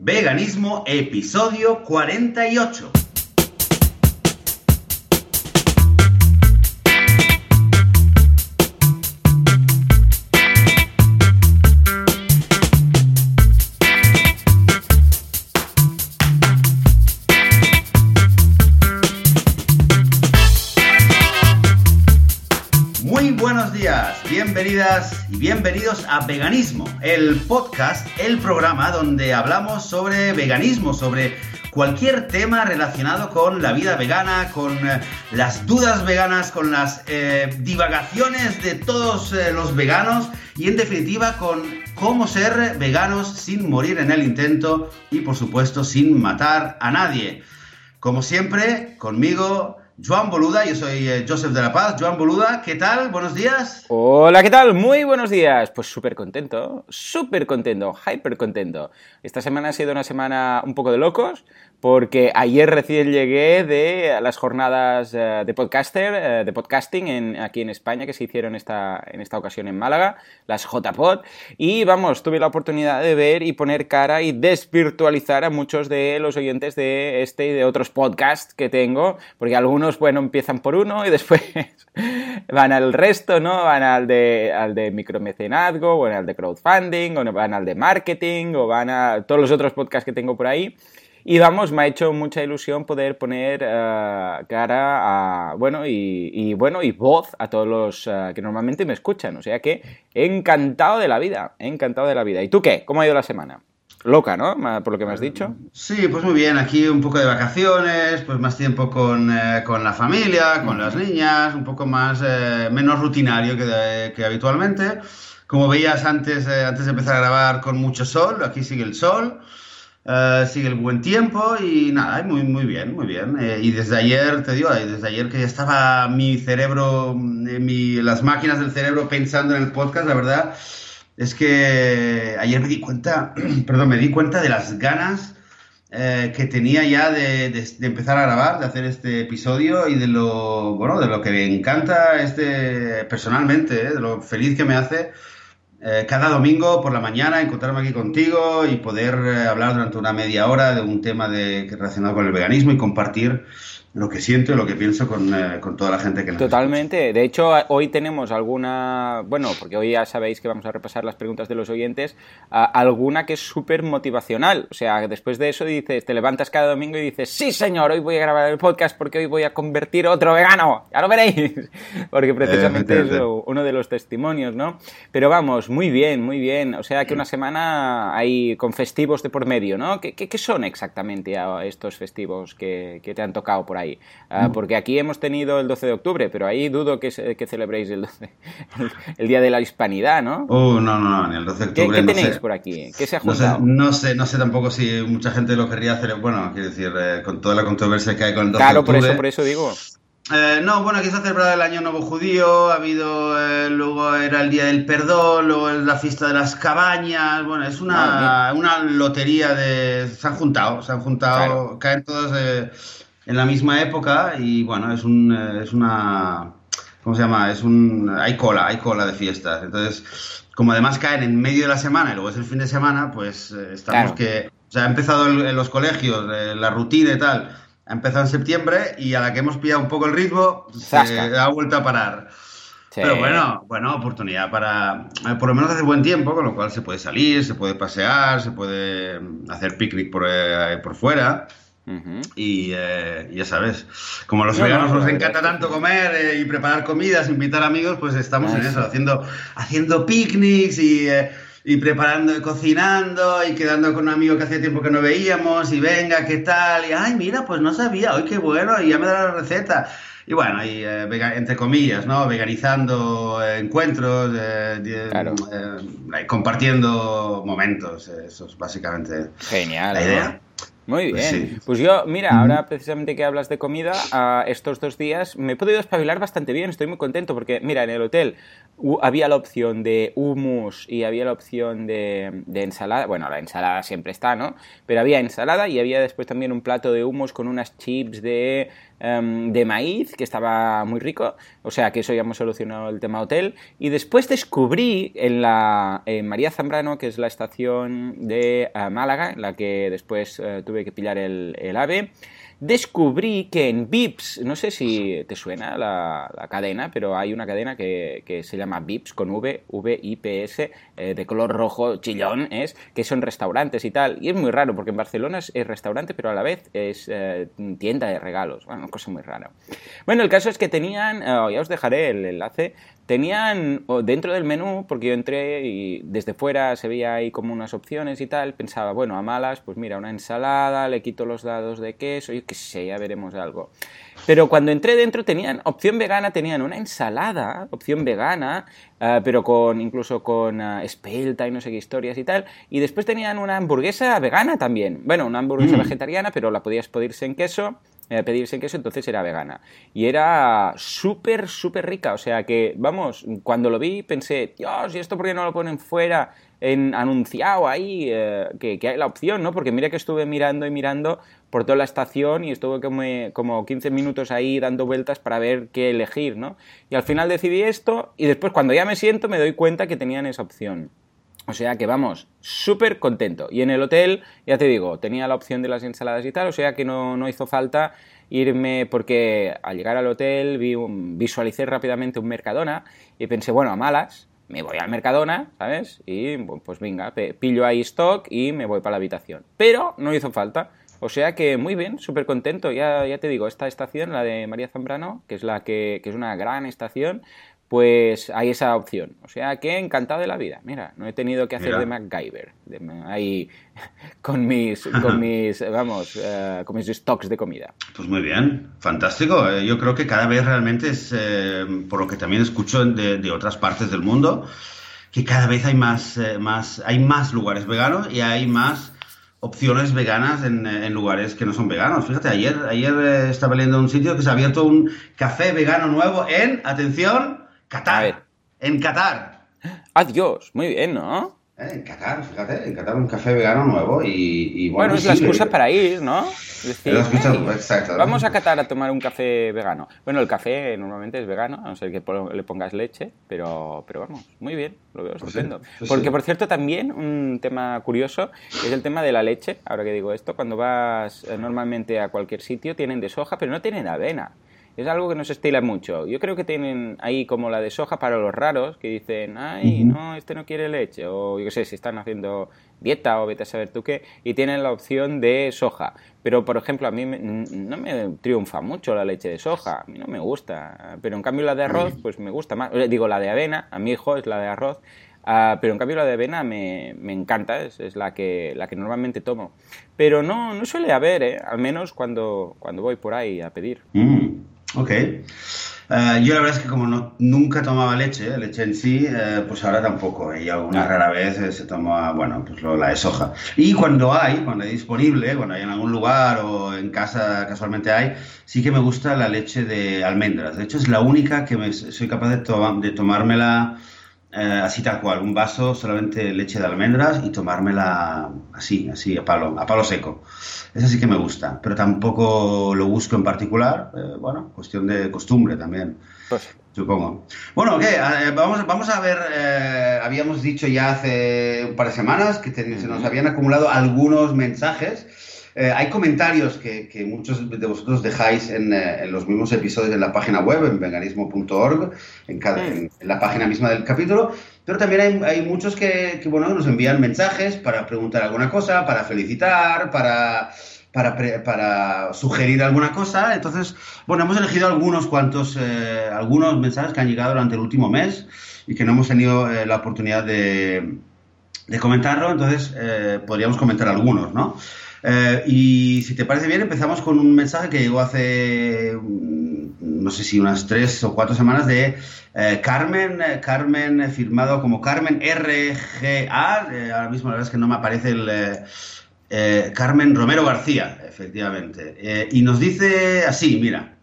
Veganismo, episodio 48. Bienvenidos a Veganismo, el podcast, el programa donde hablamos sobre veganismo, sobre cualquier tema relacionado con la vida vegana, con eh, las dudas veganas, con las eh, divagaciones de todos eh, los veganos y en definitiva con cómo ser veganos sin morir en el intento y por supuesto sin matar a nadie. Como siempre, conmigo Joan Boluda, yo soy eh, Joseph de la Paz. Joan Boluda, ¿qué tal? Buenos días. Hola, ¿qué tal? Muy buenos días. Pues súper contento, súper contento, hyper contento. Esta semana ha sido una semana un poco de locos, porque ayer recién llegué de las jornadas eh, de podcaster, eh, de podcasting aquí en España que se hicieron esta, en esta ocasión en Málaga, las JPod, y vamos, tuve la oportunidad de ver y poner cara y desvirtualizar a muchos de los oyentes de este y de otros podcasts que tengo, porque algunos, bueno, empiezan por uno y después van al resto, ¿no? Van al de, al de micromecenazgo, o al de crowdfunding, o van al de marketing, o van a todos los otros podcasts que tengo por ahí. Y vamos, me ha hecho mucha ilusión poder poner uh, cara a, bueno, y, y, bueno, y voz a todos los uh, que normalmente me escuchan. O sea que encantado de la vida, encantado de la vida. ¿Y tú qué? ¿Cómo ha ido la semana? Loca, ¿no? Por lo que me has dicho. Sí, pues muy bien. Aquí un poco de vacaciones, pues más tiempo con, eh, con la familia, con las niñas, un poco más, eh, menos rutinario que, de, que, habitualmente. Como veías antes, eh, antes de empezar a grabar, con mucho sol. Aquí sigue el sol. Uh, sigue el buen tiempo y nada, muy, muy bien, muy bien. Eh, y desde ayer, te digo, desde ayer que ya estaba mi cerebro, mi, las máquinas del cerebro pensando en el podcast, la verdad es que ayer me di cuenta, perdón, me di cuenta de las ganas eh, que tenía ya de, de, de, empezar a grabar, de hacer este episodio y de lo, bueno, de lo que me encanta este personalmente, eh, de lo feliz que me hace eh, cada domingo por la mañana encontrarme aquí contigo y poder eh, hablar durante una media hora de un tema de, relacionado con el veganismo y compartir lo que siento y lo que pienso con, eh, con toda la gente que nos Totalmente. Escucha. De hecho, hoy tenemos alguna, bueno, porque hoy ya sabéis que vamos a repasar las preguntas de los oyentes, alguna que es súper motivacional. O sea, después de eso dices, te levantas cada domingo y dices, sí señor, hoy voy a grabar el podcast porque hoy voy a convertir otro vegano. Ya lo veréis. porque precisamente eh, es uno de los testimonios, ¿no? Pero vamos, muy bien, muy bien. O sea, que una semana hay con festivos de por medio, ¿no? ¿Qué, qué, qué son exactamente estos festivos que, que te han tocado por ahí? Uh, porque aquí hemos tenido el 12 de octubre, pero ahí dudo que, que celebréis el, 12, el, el, Día de la Hispanidad, ¿no? Oh, no, no, no, ni el 12 de octubre. ¿Qué, qué no tenéis sé. por aquí? ¿Qué se ha No sé, juntado? no sé, no sé tampoco si mucha gente lo querría hacer. Bueno, quiero decir, eh, con toda la controversia que hay con el 12 claro, de octubre. por eso, por eso digo. Eh, no, bueno, aquí se ha celebrado el Año Nuevo Judío, ha habido, eh, luego era el Día del Perdón, luego la fiesta de las cabañas, bueno, es una, Ah, una lotería de... Se han juntado, se han juntado, Claro. caen todos eh, en la misma época y bueno, es, un, eh, es una... ¿Cómo se llama? Es un... Hay cola, hay cola de fiestas. Entonces, como además caen en medio de la semana y luego es el fin de semana, pues eh, estamos Claro. que... O sea, ha empezado en los colegios, eh, la rutina y tal, ha empezado en septiembre y a la que hemos pillado un poco el ritmo, se Zasca. ha vuelto a parar. Sí. Pero bueno, bueno, oportunidad para, por lo menos hace buen tiempo, con lo cual se puede salir, se puede pasear, se puede mm, hacer picnic por, por fuera. Ujú. Y eh, ya sabes, como a los No, veganos no, nos la encanta tanto comer eh, y preparar comidas, invitar amigos, pues estamos Ah, en sí. eso, haciendo, haciendo picnics y, eh, y preparando, cocinando y quedando con un amigo que hacía tiempo que no veíamos y venga, ¿qué tal? Y ay, mira, pues no sabía, hoy qué bueno, y ya me da la receta. Y bueno, y, eh, entre comillas, ¿no? Veganizando eh, encuentros, eh, Claro. compartiendo momentos, eso es básicamente Genial. la ¿no? idea. Muy pues bien. Pues, yo, mira, ahora precisamente que hablas de comida, estos dos días me he podido espabilar bastante bien, estoy muy contento porque, mira, en el hotel había la opción de hummus y había la opción de, ensalada. Bueno, la ensalada siempre está, ¿no? Pero había ensalada y había después también un plato de hummus con unas chips de, em, de maíz que estaba muy rico. O sea que eso ya hemos solucionado el tema hotel. Y después descubrí en la en María Zambrano, que es la estación de eh, Málaga, en la que después eh, tuve que pillar el, el AVE descubrí que en Vips, no sé si te suena la, cadena, pero hay una cadena que, se llama Vips con V, V-I-P-S, eh, de color rojo, chillón, es, que son restaurantes y tal. Y es muy raro, porque en Barcelona es, restaurante, pero a la vez es eh, tienda de regalos. Bueno, cosa muy rara. Bueno, el caso es que tenían, oh, ya os dejaré el enlace, tenían dentro del menú, porque yo entré y desde fuera se veía ahí como unas opciones y tal, pensaba, bueno, a malas, pues mira, una ensalada, le quito los dados de queso, y que sé, ya veremos algo. Pero cuando entré dentro tenían opción vegana, tenían una ensalada, opción vegana, eh, pero con incluso con uh, espelta y no sé qué historias y tal. Y después tenían una hamburguesa vegana también. Bueno, una hamburguesa mm. vegetariana, pero la podías pedirse en queso eh, pedirse queso, entonces era vegana. Y era súper, súper rica. O sea que, vamos, cuando lo vi pensé, Dios, ¿y esto por qué no lo ponen fuera? En, anunciado ahí eh, que, hay la opción, ¿no? Porque mira que estuve mirando y mirando por toda la estación y estuve como, como 15 minutos ahí dando vueltas para ver qué elegir, ¿no? Y al final decidí esto y después cuando ya me siento me doy cuenta que tenían esa opción. O sea que vamos, súper contento. Y en el hotel, ya te digo, tenía la opción de las ensaladas y tal, o sea que no, no hizo falta irme porque al llegar al hotel vi visualicé rápidamente un Mercadona y pensé, bueno, a malas, me voy al Mercadona, ¿sabes? Y pues venga, pillo ahí stock y me voy para la habitación. Pero no hizo falta. O sea que muy bien, súper contento. Ya, ya te digo, esta estación, la de María Zambrano, que es la que, que es una gran estación, pues hay esa opción. O sea que encantado de la vida. Mira, no he tenido que hacer de MacGyver. ahí con mis, con mis vamos, eh, con mis stocks de comida. Pues muy bien, fantástico. Eh, yo creo que cada vez realmente es, eh, por lo que también escucho de, otras partes del mundo, que cada vez hay más, más, hay más lugares veganos y hay más opciones veganas en, en, lugares que no son veganos. Fíjate, ayer, ayer estaba leyendo un sitio que se ha abierto un café vegano nuevo en, atención, Qatar. En Qatar. Adiós, muy bien, ¿no? Eh, en Qatar, fíjate, en Qatar un café vegano nuevo y, bueno. es la excusa para ir, ¿no? exacto. Vamos a Qatar a tomar un café vegano. Bueno, el café normalmente es vegano, a no ser que le pongas leche, pero, pero vamos, muy bien, lo veo pues estupendo. Porque, por cierto, también un tema curioso es el tema de la leche. Ahora que digo esto, cuando vas eh, normalmente a cualquier sitio tienen de soja, pero no tienen avena es algo que no se estila mucho. Yo creo que tienen ahí como la de soja para los raros, que dicen, ay, no, este no quiere leche, o yo qué sé, si están haciendo dieta o vete a saber tú qué, y tienen la opción de soja. Pero, por ejemplo, a mí no me triunfa mucho la leche de soja, a mí no me gusta, pero en cambio la de arroz, pues me gusta más. Digo, la de avena, a mi hijo es la de arroz, ah, pero en cambio la de avena me, me encanta, es, la, que, la que normalmente tomo. Pero no, no suele haber, ¿eh? al menos cuando, cuando voy por ahí a pedir. Mm. Ok. Eh, yo la verdad es que como no, nunca tomaba leche, leche en sí, eh, pues ahora tampoco. Y alguna rara vez eh, se toma, bueno, pues lo, la de soja. Y cuando hay, cuando hay disponible, cuando hay en algún lugar o en casa casualmente hay, sí que me gusta la leche de almendras. De hecho, es la única que me, soy capaz de, de tomármela así tal cual, un vaso solamente leche de almendras y tomármela así, así, a palo, a palo seco. Esa sí que me gusta, pero tampoco lo busco en particular. Eh, bueno, cuestión de costumbre también, pues. supongo. Bueno, ¿qué? Eh, vamos, vamos a ver, eh, habíamos dicho ya hace un par de semanas que se nos habían acumulado algunos mensajes. Hay comentarios que, que, muchos de vosotros dejáis en, en, los mismos episodios en la página web, en veganismo.org, en, en, la página misma del capítulo, pero también hay, hay muchos que, que, bueno, nos envían mensajes para preguntar alguna cosa, para felicitar, para, para, para sugerir alguna cosa. Entonces, bueno, hemos elegido algunos cuantos, eh, algunos mensajes que han llegado durante el último mes y que no hemos tenido eh, la oportunidad de, de comentarlo. Entonces, eh, podríamos comentar algunos, ¿no? Y si te parece bien, empezamos con un mensaje que llegó hace no sé si unas tres o cuatro semanas de eh, Carmen, eh, Carmen firmado como Carmen RGA, eh, ahora mismo la verdad es que no me aparece el, Eh, Carmen Romero García, efectivamente. Eh, y nos dice así, mira,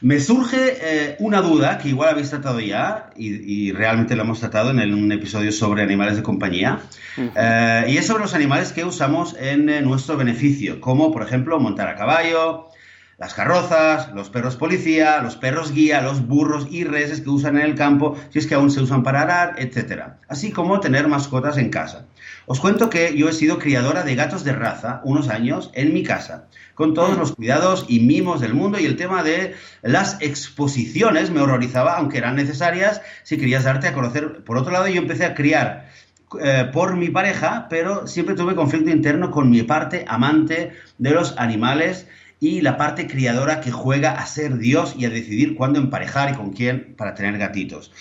me surge eh, una duda que igual habéis tratado ya y, realmente lo hemos tratado en un episodio sobre animales de compañía eh, y es sobre los animales que usamos en eh, nuestro beneficio, como por ejemplo montar a caballo, las carrozas, los perros policía, los perros guía, los burros y reses que usan en el campo, si es que aún se usan para arar, etc. Así como tener mascotas en casa. Os cuento que yo he sido criadora de gatos de raza unos años en mi casa con todos los cuidados y mimos del mundo y el tema de las exposiciones me horrorizaba, aunque eran necesarias si querías darte a conocer. Por otro lado, yo empecé a criar eh, por mi pareja, pero siempre tuve conflicto interno con mi parte amante de los animales y la parte criadora que juega a ser Dios y a decidir cuándo emparejar y con quién para tener gatitos.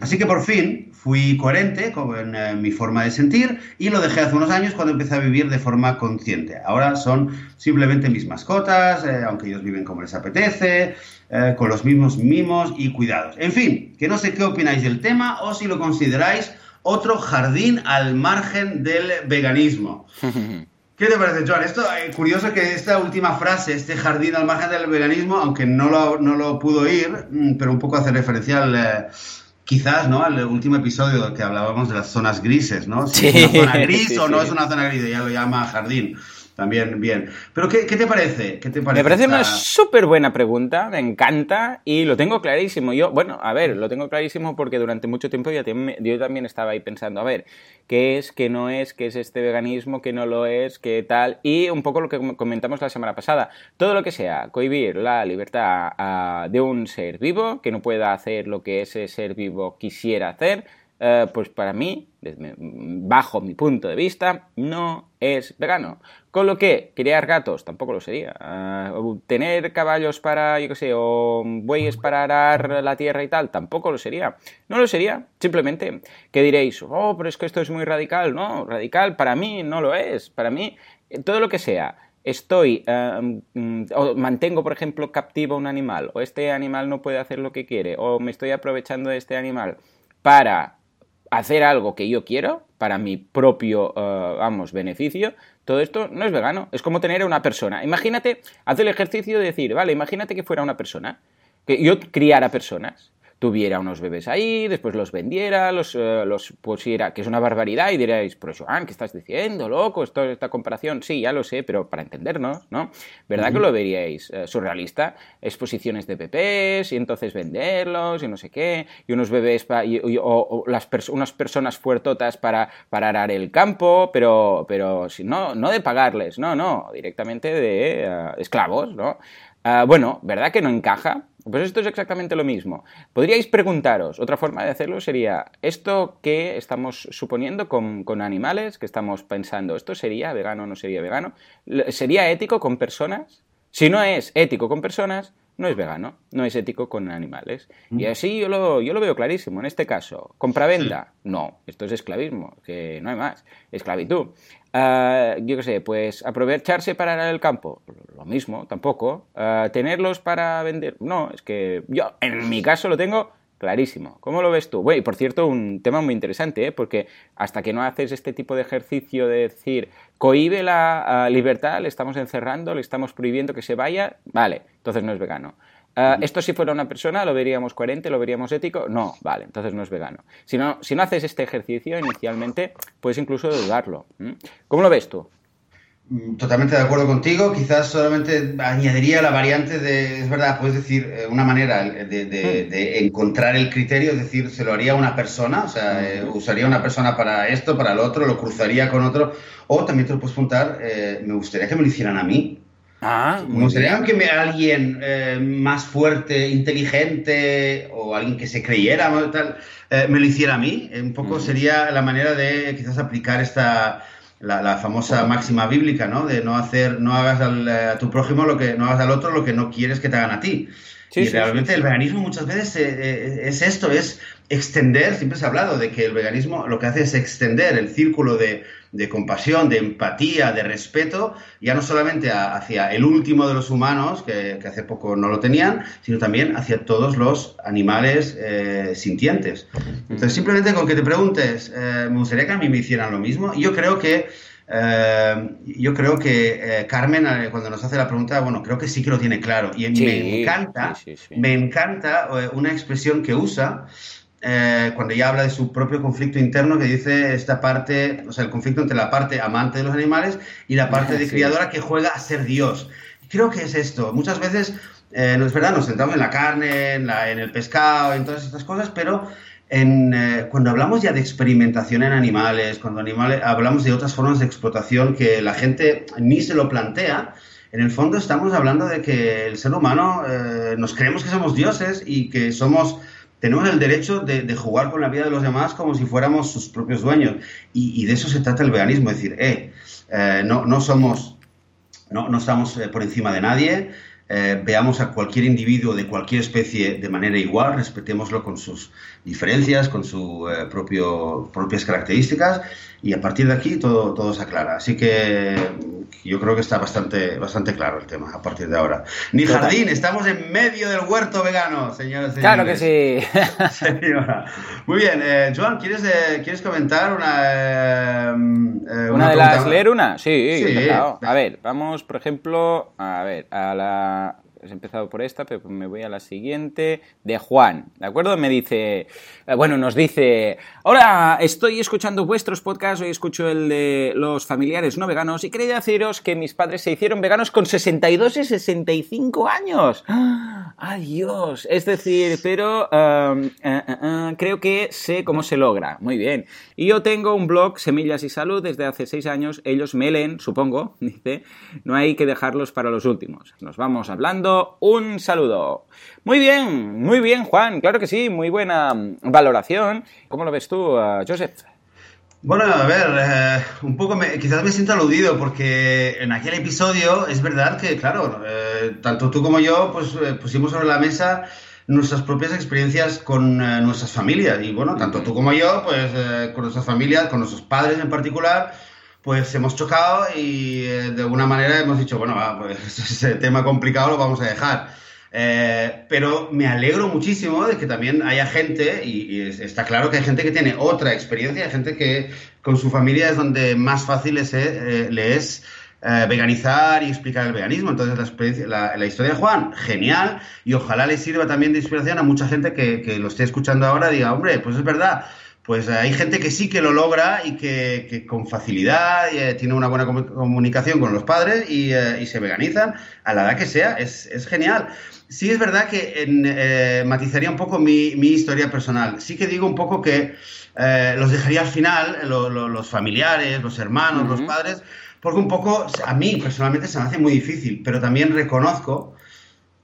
Así que por fin fui coherente con eh, mi forma de sentir y lo dejé hace unos años cuando empecé a vivir de forma consciente. Ahora son simplemente mis mascotas, eh, aunque ellos viven como les apetece, eh, con los mismos mimos y cuidados. En fin, que no sé qué opináis del tema o si lo consideráis otro jardín al margen del veganismo. ¿Qué te parece, Joan? Esto es eh, curioso que esta última frase, este jardín al margen del veganismo, aunque no lo, no lo pudo oír, mm, pero un poco hace referencia al, eh, quizás, ¿no? Al último episodio que hablábamos de las zonas grises, ¿no? Si es una zona gris o no es una zona gris, ya lo llama jardín. También, bien. Pero, ¿qué, te parece? ¿Qué te parece? Me parece una súper buena pregunta, me encanta y lo tengo clarísimo. Yo, bueno, a ver, lo tengo clarísimo porque durante mucho tiempo yo, yo también estaba ahí pensando, a ver, ¿qué es, qué no es, qué es este veganismo, qué no lo es, qué tal? Y un poco lo que comentamos la semana pasada. Todo lo que sea cohibir la libertad de un ser vivo, que no pueda hacer lo que ese ser vivo quisiera hacer, eh, pues para mí, bajo mi punto de vista, no es vegano. Con lo que criar gatos tampoco lo sería. Uh, tener caballos para, yo qué sé, o bueyes para arar la tierra y tal, tampoco lo sería. No lo sería. Simplemente que diréis, oh, pero es que esto es muy radical. No, radical para mí no lo es. Para mí, todo lo que sea estoy eh, mm, o mantengo, por ejemplo, captivo un animal, o este animal no puede hacer lo que quiere, o me estoy aprovechando de este animal para hacer algo que yo quiero para mi propio, eh, vamos, beneficio, todo esto no es vegano. Es como tener a una persona. Imagínate, haz el ejercicio de decir, vale, imagínate que fuera una persona, que yo criara personas tuviera unos bebés ahí, después los vendiera, los, eh, los pusiera, que es una barbaridad, y diréis, pero Joan, ¿qué estás diciendo, loco? Esto, esta comparación, sí, ya lo sé, pero para entendernos, ¿no? ¿Verdad que lo veríais eh, surrealista? Exposiciones de bebés, y entonces venderlos, y no sé qué, y unos bebés, o, las unas personas fuertotas para, para arar el campo, pero, pero si no, no de pagarles, no, no, directamente de eh, esclavos, ¿no? Ah, bueno, ¿verdad que no encaja? Pues esto es exactamente lo mismo. Podríais preguntaros, otra forma de hacerlo sería, ¿esto que estamos suponiendo con, con animales, que estamos pensando, ¿esto sería vegano o no sería vegano? ¿Sería ético con personas? Si no es ético con personas, no es vegano, no es ético con animales. Y mm. así yo lo, yo lo veo clarísimo. En este caso, ¿compra-venta? No, esto es esclavismo, que no hay más. Esclavitud. Uh, yo qué sé, pues aprovecharse para el campo, lo mismo, tampoco. Uh, tenerlos para vender, no, es que yo en mi caso lo tengo Clarísimo. ¿Cómo lo ves tú? Bueno, y por cierto, un tema muy interesante, ¿eh? porque hasta que no haces este tipo de ejercicio de decir, cohibe la libertad, le estamos encerrando, le estamos prohibiendo que se vaya, vale, entonces no es vegano. Ah, ¿Esto si fuera una persona lo veríamos coherente, lo veríamos ético? No, vale, entonces no es vegano. Si no, si no haces este ejercicio inicialmente, puedes incluso dudarlo. ¿Cómo lo ves tú? Mm, totalmente de acuerdo contigo. Quizás solamente añadiría la variante de, es verdad, puedes decir eh, una manera hmm. de, encontrar el criterio, es decir, se lo haría una persona, o sea, eh, usaría una persona para esto, para lo otro, lo cruzaría con otro, o también te lo puedes preguntar, eh, me gustaría que me lo hicieran a mí. Ah, me gustaría que me, alguien más fuerte, inteligente, o alguien que se creyera, tal, me lo hiciera a mí. Un poco sería la manera de quizás aplicar esta la, famosa máxima bíblica, ¿no? De no hacer, no hagas al, eh, a tu prójimo lo que, no hagas al otro lo que no quieres que te hagan a ti. y realmente el veganismo muchas veces eh, eh, es esto, es extender, siempre se ha hablado de que el veganismo lo que hace es extender el círculo de, de compasión, de empatía, de respeto, ya no solamente hacia el último de los humanos, que, hace poco no lo tenían, sino también hacia todos los animales eh, sintientes. Entonces, simplemente con que te preguntes, eh, me gustaría que a mí me hicieran lo mismo, yo creo que Eh, yo creo que eh, Carmen, eh, cuando nos hace la pregunta, bueno, creo que sí que lo tiene claro. Y me encanta, me encanta una expresión que usa cuando ya habla de su propio conflicto interno, que dice esta parte, o sea, el conflicto entre la parte amante de los animales y la parte de criadora que juega a ser Dios. Creo que es esto. Muchas veces, no es verdad, nos centramos en la carne, en, en el pescado, en todas estas cosas, pero eh, cuando hablamos ya de experimentación en animales, cuando animales, hablamos de otras formas de explotación que la gente ni se lo plantea, en el fondo estamos hablando de que el ser humano eh, nos creemos que somos dioses y que somos tenemos el derecho de, jugar con la vida de los demás como si fuéramos sus propios dueños. Y, de eso se trata el veganismo, es decir, eh, no, no somos, no, no estamos por encima de nadie, eh, veamos a cualquier individuo de cualquier especie de manera igual, respetémoslo con sus diferencias, con sus eh, propias características y a partir de aquí todo, todo se aclara. Así que yo creo que está bastante, bastante claro el tema a partir de ahora. Ni jardín, estamos en medio del huerto vegano, señores. Claro que sí. Muy bien, eh, Joan, ¿quieres, ¿quieres comentar una... una, de las... ¿Leer una? Sí, sí. A ver, vamos, por ejemplo, a ver, a la uh, He empezado por esta, pero me voy a la siguiente, de Juan, ¿de acuerdo? Me dice, eh, bueno, nos dice, hola, estoy escuchando vuestros podcasts, hoy escucho el de los familiares no veganos y quería deciros que mis padres se hicieron veganos con 62 y 65 años. Adiós. Es decir, pero um, eh, eh, creo que sé cómo se logra. Muy bien. Y yo tengo un blog, Semillas y Salud, desde hace seis años. Ellos me leen, supongo, dice, no hay que dejarlos para los últimos. Nos vamos hablando un saludo. Muy bien, muy bien, Juan. Claro que sí, muy buena mm, valoración. ¿Cómo lo ves tú, uh, Joseph? Bueno, a ver, eh, un poco quizás me siento aludido porque en aquel episodio es verdad que, claro, eh, tanto tú como yo pues eh, pusimos sobre la mesa nuestras propias experiencias con nuestras familias y bueno, tanto tú como yo pues con nuestras familias, con nuestros padres en particular, pues hemos chocado y eh, de alguna manera hemos dicho, bueno, pues ese tema complicado lo vamos a dejar. Eh, pero me alegro muchísimo de que también haya gente, y, está claro que hay gente que tiene otra experiencia, hay gente que con su familia es donde más fácil es, eh, le es veganizar y explicar el veganismo. Entonces, la, la, historia de Juan, genial, y ojalá le sirva también de inspiración a mucha gente que, que lo esté escuchando ahora y diga, hombre, pues es verdad pues hay gente que sí que lo logra y que, con facilidad eh, tiene una buena comunicación con los padres eh, y, se veganizan a la edad que sea. Es, genial. Sí es verdad que eh, matizaría un poco mi, historia personal. Sí que digo un poco que los dejaría al final, los familiares, los hermanos, los padres, porque un poco a mí personalmente se me hace muy difícil, pero también reconozco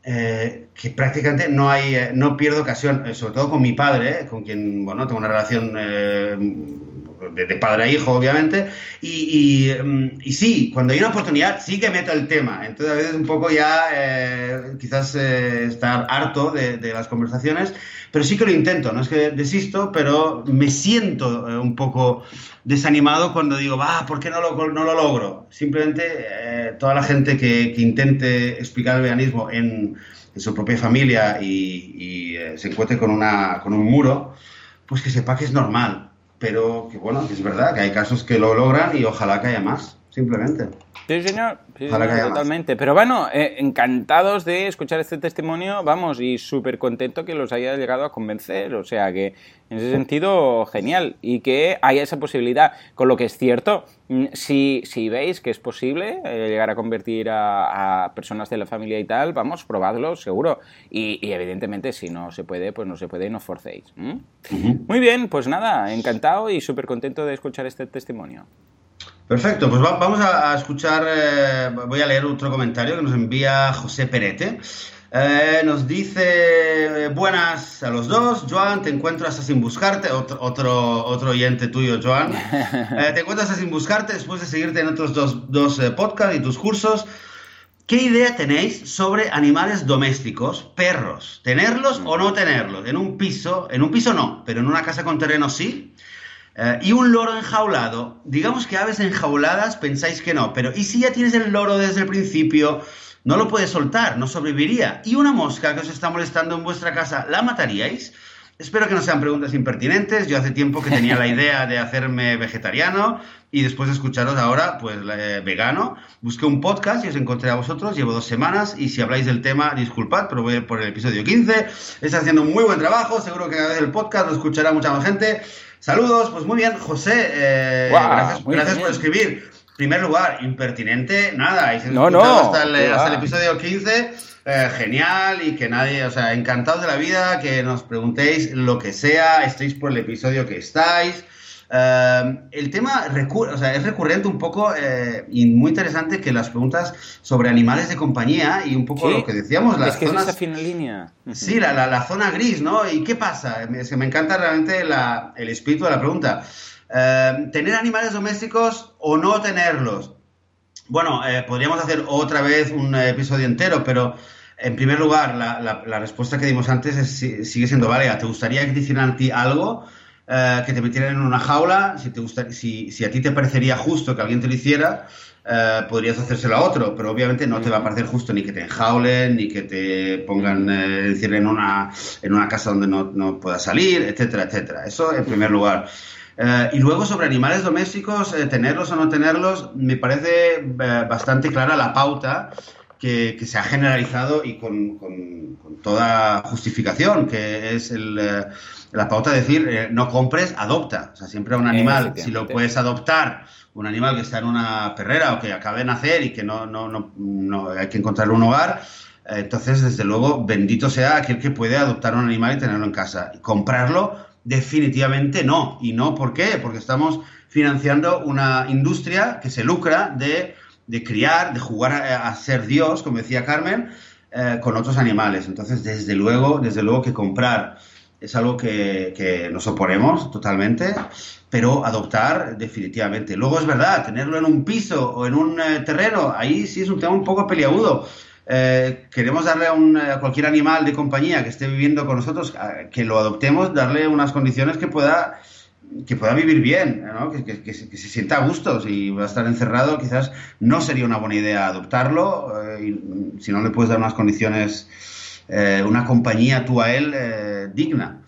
eh, que prácticamente no hay, eh, no pierdo ocasión, eh, sobre todo con mi padre, con quien, bueno, tengo una relación de, padre a hijo, obviamente, y, mm, y, sí, cuando hay una oportunidad, sí que meto el tema. Entonces, a veces un poco ya, quizás estar harto de, las conversaciones, pero sí que lo intento, no es que desisto, pero me siento un poco desanimado cuando digo, va, ¿por qué no lo, no lo logro? Simplemente eh, toda la gente que, intente explicar el veganismo en, su propia familia y, eh, se encuentre con, una, con un muro, pues que sepa que es normal, pero que bueno, que es verdad, que hay casos que lo logran y ojalá que haya más, simplemente. Sí, señor, totalmente. Pero bueno, eh, encantados de escuchar este testimonio, vamos, y súper contento que los haya llegado a convencer. O sea que, en ese sentido, genial. Y que haya esa posibilidad. Con lo que es cierto, mm, si, si veis que es posible eh, llegar a convertir a, personas de la familia y tal, vamos, probadlo, seguro. Y, evidentemente, si no se puede, pues no se puede y no forcéis. Muy bien, pues nada, encantado y súper contento de escuchar este testimonio. Perfecto, pues vamos a, escuchar, eh, voy a leer otro comentario que nos envía José Perete. Eh, nos dice, buenas a los dos, Joan, te encuentras sin buscarte, otro, otro, oyente tuyo, Joan, eh, te encuentras sin buscarte después de seguirte en otros dos, dos podcasts y tus cursos. ¿Qué idea tenéis sobre animales domésticos, perros? ¿Tenerlos o no tenerlos? En un piso, en un piso no, pero en una casa con terreno sí. Eh, y un loro enjaulado, digamos que aves enjauladas pensáis que no, pero ¿y si ya tienes el loro desde el principio? No lo puedes soltar, no sobreviviría. ¿Y una mosca que os está molestando en vuestra casa, la mataríais? Espero que no sean preguntas impertinentes. Yo hace tiempo que tenía la idea de hacerme vegetariano y después de escucharos ahora, pues eh, vegano. Busqué un podcast y os encontré a vosotros. Llevo dos semanas y si habláis del tema, disculpad, pero voy por el episodio 15. Está haciendo muy buen trabajo. Seguro que cada vez el podcast lo escuchará mucha más gente. Saludos, pues muy bien, José. Eh, gracias, gracias por escribir. Primer lugar, impertinente, nada. no, no. Hasta el, hasta el episodio 15. Eh, genial y que nadie, o sea, encantados de la vida, que nos preguntéis lo que sea, estéis por el episodio que estáis. Eh, el tema o sea, es recurrente un poco eh, y muy interesante que las preguntas sobre animales de compañía y un poco lo que decíamos, las es que zonas... Es esa fina línea. Sí, la, la, la, zona gris, ¿no? ¿Y qué pasa? Es que me encanta realmente la, el espíritu de la pregunta. ¿Tener animales domésticos o no tenerlos? Bueno, eh, podríamos hacer otra vez un episodio entero, pero en primer lugar, la, respuesta que dimos antes sigue siendo válida. ¿Te gustaría que te hicieran a ti algo? Eh, que te metieran en una jaula, si, te gusta, si, a ti te parecería justo que alguien te lo hiciera, eh, podrías hacérselo a otro, pero obviamente no te va a parecer justo ni que te enjaulen, ni que te pongan eh, en una, en una casa donde no, no puedas salir, etcétera, etcétera. Eso en primer lugar. Eh, y luego sobre animales domésticos, eh, tenerlos o no tenerlos, me parece eh, bastante clara la pauta que, se ha generalizado y con, toda justificación, que es la pauta de decir no compres, adopta. O sea, siempre un animal, si lo puedes adoptar, un animal que está en una perrera o que acabe de nacer y que no, no, no, hay que encontrarle un hogar, entonces, desde luego, bendito sea aquel que puede adoptar un animal y tenerlo en casa. Y comprarlo Definitivamente no. ¿Y no por qué? Porque estamos financiando una industria que se lucra de, criar, de jugar a, ser Dios, como decía Carmen, eh, con otros animales. Entonces, desde luego, desde luego que comprar es algo que, nos oponemos totalmente, pero adoptar definitivamente. Luego es verdad, tenerlo en un piso o en un eh, terreno, ahí sí es un tema un poco peliagudo eh, queremos darle a, un, cualquier animal de compañía que esté viviendo con nosotros, que lo adoptemos, darle unas condiciones que pueda que pueda vivir bien, que, se sienta a gusto. Si va a estar encerrado, quizás no sería una buena idea adoptarlo, eh, si no le puedes dar unas condiciones, eh, una compañía tú a él digna.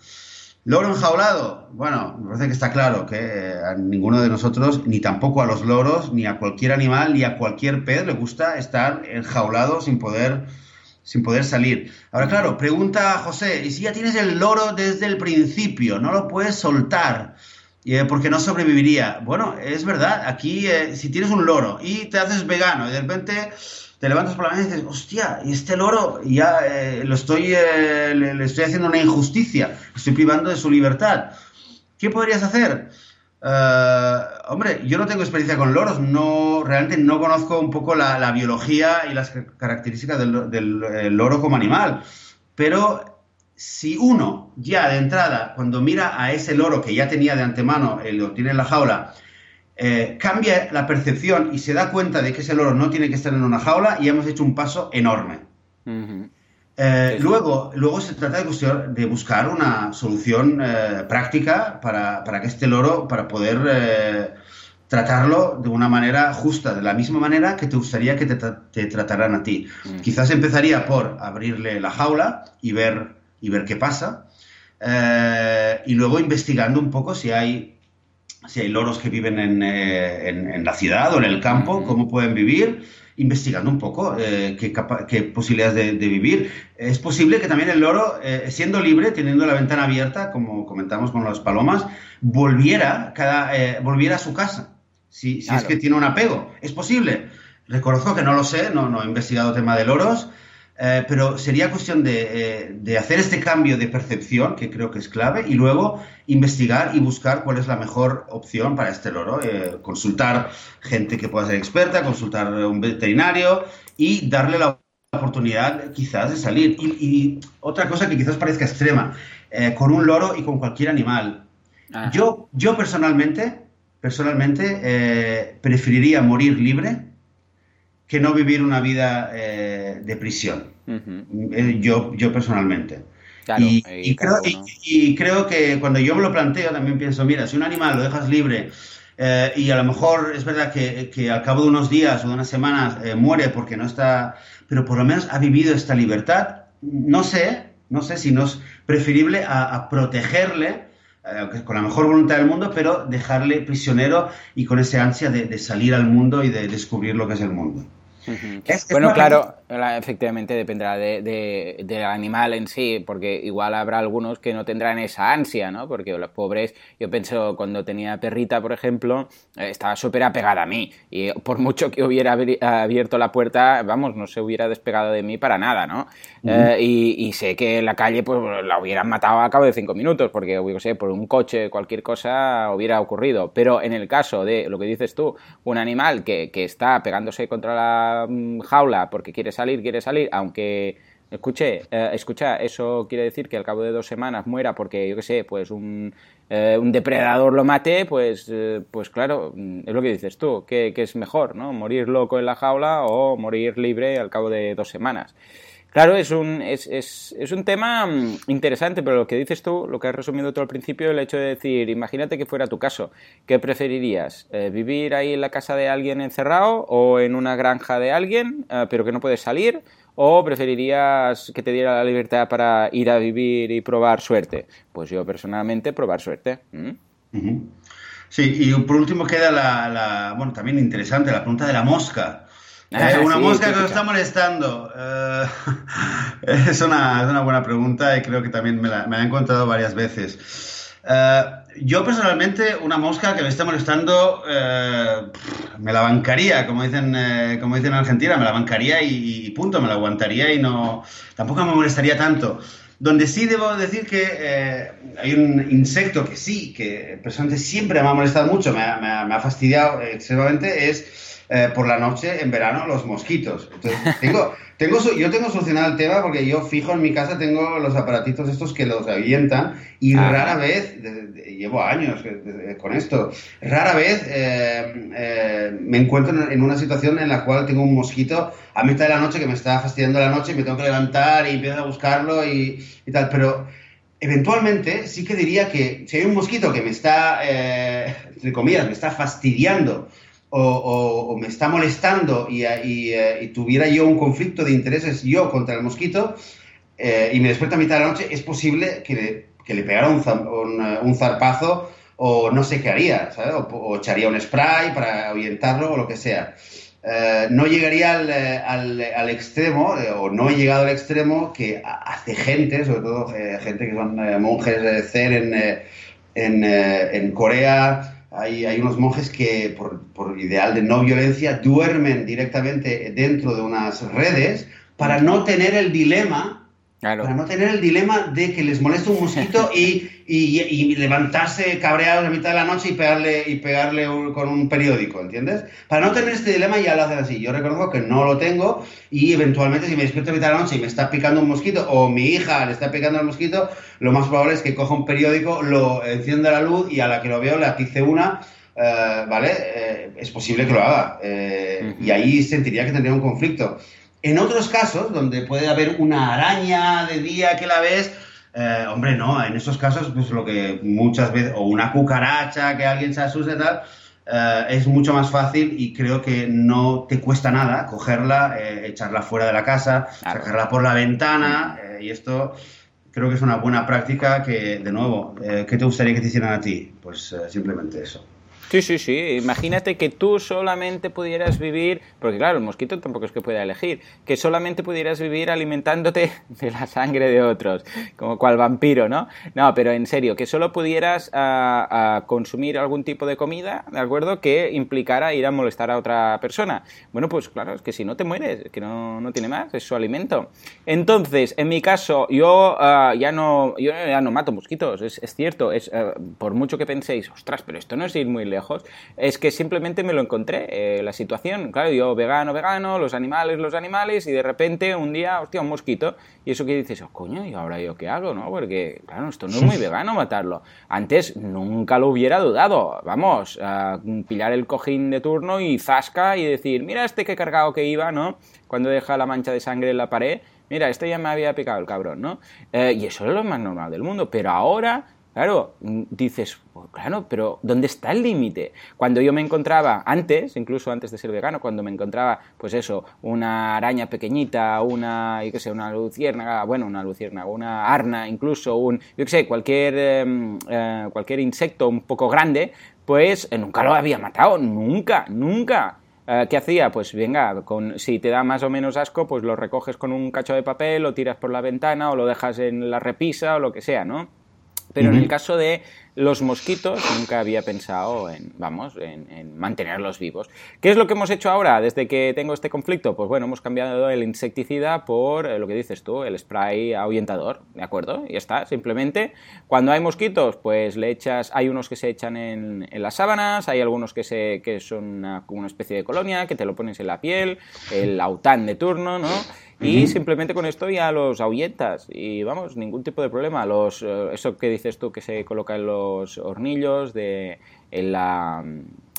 Loro enjaulado. Bueno, me parece que está claro que eh, a ninguno de nosotros, ni tampoco a los loros, ni a cualquier animal, ni a cualquier pez le gusta estar enjaulado sin poder, sin poder salir. Ahora, claro, pregunta José, ¿y si ya tienes el loro desde el principio? ¿No lo puedes soltar? Eh, porque no sobreviviría. Bueno, es verdad, aquí eh, si tienes un loro y te haces vegano y de repente te levantas por la mañana y dices, hostia, y este loro ya eh, lo estoy, eh, le, estoy haciendo una injusticia, estoy privando de su libertad. ¿Qué podrías hacer? Eh, hombre, yo no tengo experiencia con loros, no, realmente no conozco un poco la, biología y las características del, loro como animal, pero si uno ya de entrada, cuando mira a ese loro que ya tenía de antemano, lo tiene en la jaula, eh, cambia la percepción y se da cuenta de que ese loro no tiene que estar en una jaula y hemos hecho un paso enorme. Eh, luego, luego se trata de, de buscar una solución eh, práctica para, que este loro, para poder tratarlo de una manera justa, de la misma manera que te gustaría que te, trataran a ti. Quizás empezaría por abrirle la jaula y ver, y ver qué pasa. y luego investigando un poco si hay si hay loros que viven en, eh, la ciudad o en el campo, cómo pueden vivir, investigando un poco eh, qué, posibilidades de, vivir. Es posible que también el loro, eh, siendo libre, teniendo la ventana abierta, como comentamos con las palomas, volviera, cada, volviera a su casa, si, es que tiene un apego. Es posible. Reconozco que no lo sé, no, no he investigado el tema de loros, eh, pero sería cuestión eh, de, hacer este cambio de percepción, que creo que es clave, y luego investigar y buscar cuál es la mejor opción para este loro. Eh, consultar gente que pueda ser experta, consultar un veterinario y darle la oportunidad quizás de salir. Y, otra cosa que quizás parezca extrema, con un loro y con cualquier animal. Yo, yo personalmente, personalmente preferiría morir libre que no vivir una vida eh, de prisión. Eh, yo, yo personalmente. y, creo, que cuando yo me lo planteo también pienso, mira, si un animal lo dejas libre eh, y a lo mejor es verdad que, que, al cabo de unos días o de unas semanas muere porque no está, pero por lo menos ha vivido esta libertad, no sé, no sé si no es preferible a, protegerle eh, con la mejor voluntad del mundo, pero dejarle prisionero y con ese ansia de salir al mundo y de descubrir lo que es el mundo bueno, claro, efectivamente dependerá de, del animal en sí, porque igual habrá algunos que no tendrán esa ansia, ¿no? Porque los pobres, yo pienso, cuando tenía perrita, por ejemplo, eh, estaba súper apegada a mí, y por mucho que hubiera abierto la puerta, vamos, no se hubiera despegado de mí para nada, ¿no? Eh, y, sé que en la calle, pues la hubieran matado a cabo de cinco minutos, porque, yo sé, por un coche, cualquier cosa hubiera ocurrido. Pero en el caso de lo que dices tú, un animal que, que está pegándose contra la Mm, jaula porque quiere salir, quiere salir, aunque escuche, eh, escucha, eso quiere decir que al cabo de dos semanas muera porque, yo qué sé, pues un, eh, un depredador lo mate, pues, eh, pues claro, es lo que dices tú, que, es mejor, ¿no? Morir loco en la jaula o morir libre al cabo de dos semanas. Claro, es un, es, es, es, un tema mm, interesante, pero lo que dices tú, lo que has resumido tú al principio, el hecho de decir, imagínate que fuera tu caso, ¿qué preferirías? Eh, ¿Vivir ahí en la casa de alguien encerrado o en una granja de alguien, pero que no puedes salir? ¿O preferirías que te diera la libertad para ir a vivir y probar suerte? Pues yo personalmente probar suerte. Sí, y por último queda la, la, bueno, también interesante, la pregunta de la mosca. Eh, una mosca que nos está molestando. Eh, es, una, es, una, buena pregunta y creo que también me la, me he encontrado varias veces. Eh, yo personalmente, una mosca que me esté molestando, me la bancaría, como dicen, como dicen en Argentina, me la bancaría y, punto, me la aguantaría y no. Tampoco me molestaría tanto. Donde sí debo decir que hay un insecto que sí, que personalmente siempre me ha molestado mucho, me ha, me ha, me ha fastidiado extremadamente, es eh, por la noche en verano los mosquitos. Entonces, tengo, tengo, yo tengo solucionado el tema porque yo fijo en mi casa, tengo los aparatitos estos que los avientan y ah. rara vez, llevo años con esto, rara vez eh, eh, me encuentro en una situación en la cual tengo un mosquito a mitad de la noche que me está fastidiando la noche y me tengo que levantar y empiezo a buscarlo y, y tal, pero eventualmente sí que diría que si hay un mosquito que me está, entre comillas, me está fastidiando o, me está molestando eh, y, tuviera yo un conflicto de intereses yo contra el mosquito eh, y me despierta a mitad de la noche, es posible que le, que le pegara un, un, zarpazo o no sé qué haría, ¿sabes? O, echaría un spray para ahuyentarlo o lo que sea. Eh, no llegaría al, al, al, extremo, o no he llegado al extremo que hace gente, sobre todo gente que son monjes zen en, en, en Corea, hay, unos monjes que, por, ideal de no violencia, duermen directamente dentro de unas redes para no tener el dilema para no tener el dilema de que les moleste un mosquito y, y, levantarse cabreados a mitad de la noche y pegarle, y pegarle con un periódico, ¿entiendes? Para no tener este dilema ya lo hacen así. Yo reconozco que no lo tengo y eventualmente si me despierto a mitad de la noche y me está picando un mosquito o mi hija le está picando el mosquito, lo más probable es que coja un periódico, lo encienda la luz y a la que lo veo le atice una. Eh, ¿Vale? Eh, es posible que lo haga. Eh, y ahí sentiría que tendría un conflicto. En otros casos, donde puede haber una araña de día que la ves, eh, hombre, no, en esos casos, pues lo que muchas veces, o una cucaracha que alguien se asuste y tal, eh, es mucho más fácil y creo que no te cuesta nada cogerla, eh, echarla fuera de la casa, sacarla por la ventana, y esto creo que es una buena práctica que, de nuevo, ¿qué te gustaría que te hicieran a ti? Pues simplemente eso. Sí, sí, sí. Imagínate que tú solamente pudieras vivir, porque claro, el mosquito tampoco es que pueda elegir, que solamente pudieras vivir alimentándote de la sangre de otros, como cual vampiro, ¿no? No, pero en serio, que solo pudieras a, ah, ah, consumir algún tipo de comida, ¿de acuerdo? Que implicara ir a molestar a otra persona. Bueno, pues claro, es que si no te mueres, que no, no tiene más, es su alimento. Entonces, en mi caso, yo ah, ya no yo ya no mato mosquitos, es, es cierto, es por mucho que penséis, ostras, pero esto no es ir muy lejos es que simplemente me lo encontré, eh, la situación. Claro, yo vegano, vegano, los animales, los animales, y de repente un día, hostia, un mosquito. Y eso que dices, oh, coño, ¿y ahora yo qué hago? ¿no? Porque, claro, esto no es muy vegano matarlo. Antes nunca lo hubiera dudado. Vamos, a pillar el cojín de turno y zasca y decir, mira este que cargado que iba, ¿no? Cuando deja la mancha de sangre en la pared. Mira, este ya me había picado el cabrón, ¿no? Eh, y eso es lo más normal del mundo. Pero ahora claro, dices, pues claro, pero ¿dónde está el límite? Cuando yo me encontraba, antes, incluso antes de ser vegano, cuando me encontraba, pues eso, una araña pequeñita, una, yo qué sé, una luciérnaga, bueno, una luciérnaga, una arna, incluso un, yo qué sé, cualquier, em, eh, cualquier insecto un poco grande, pues eh, nunca lo había matado, nunca, nunca. Eh, ¿Qué hacía? Pues venga, con, si te da más o menos asco, pues lo recoges con un cacho de papel, lo tiras por la ventana o lo dejas en la repisa o lo que sea, ¿no? Pero en el caso de los mosquitos nunca había pensado en, vamos, en, mantenerlos vivos. ¿Qué es lo que hemos hecho ahora desde que tengo este conflicto? Pues bueno, hemos cambiado el insecticida por eh, lo que dices tú, el spray ahuyentador, ¿de acuerdo? Y ya está, simplemente cuando hay mosquitos, pues le echas, hay unos que se echan en, las sábanas, hay algunos que, se, que son una, una especie de colonia, que te lo pones en la piel, el aután de turno, ¿no? Y simplemente con esto ya los ahuyentas y vamos, ningún tipo de problema. Los, eh, eso que dices tú que se coloca en los hornillos de, en la,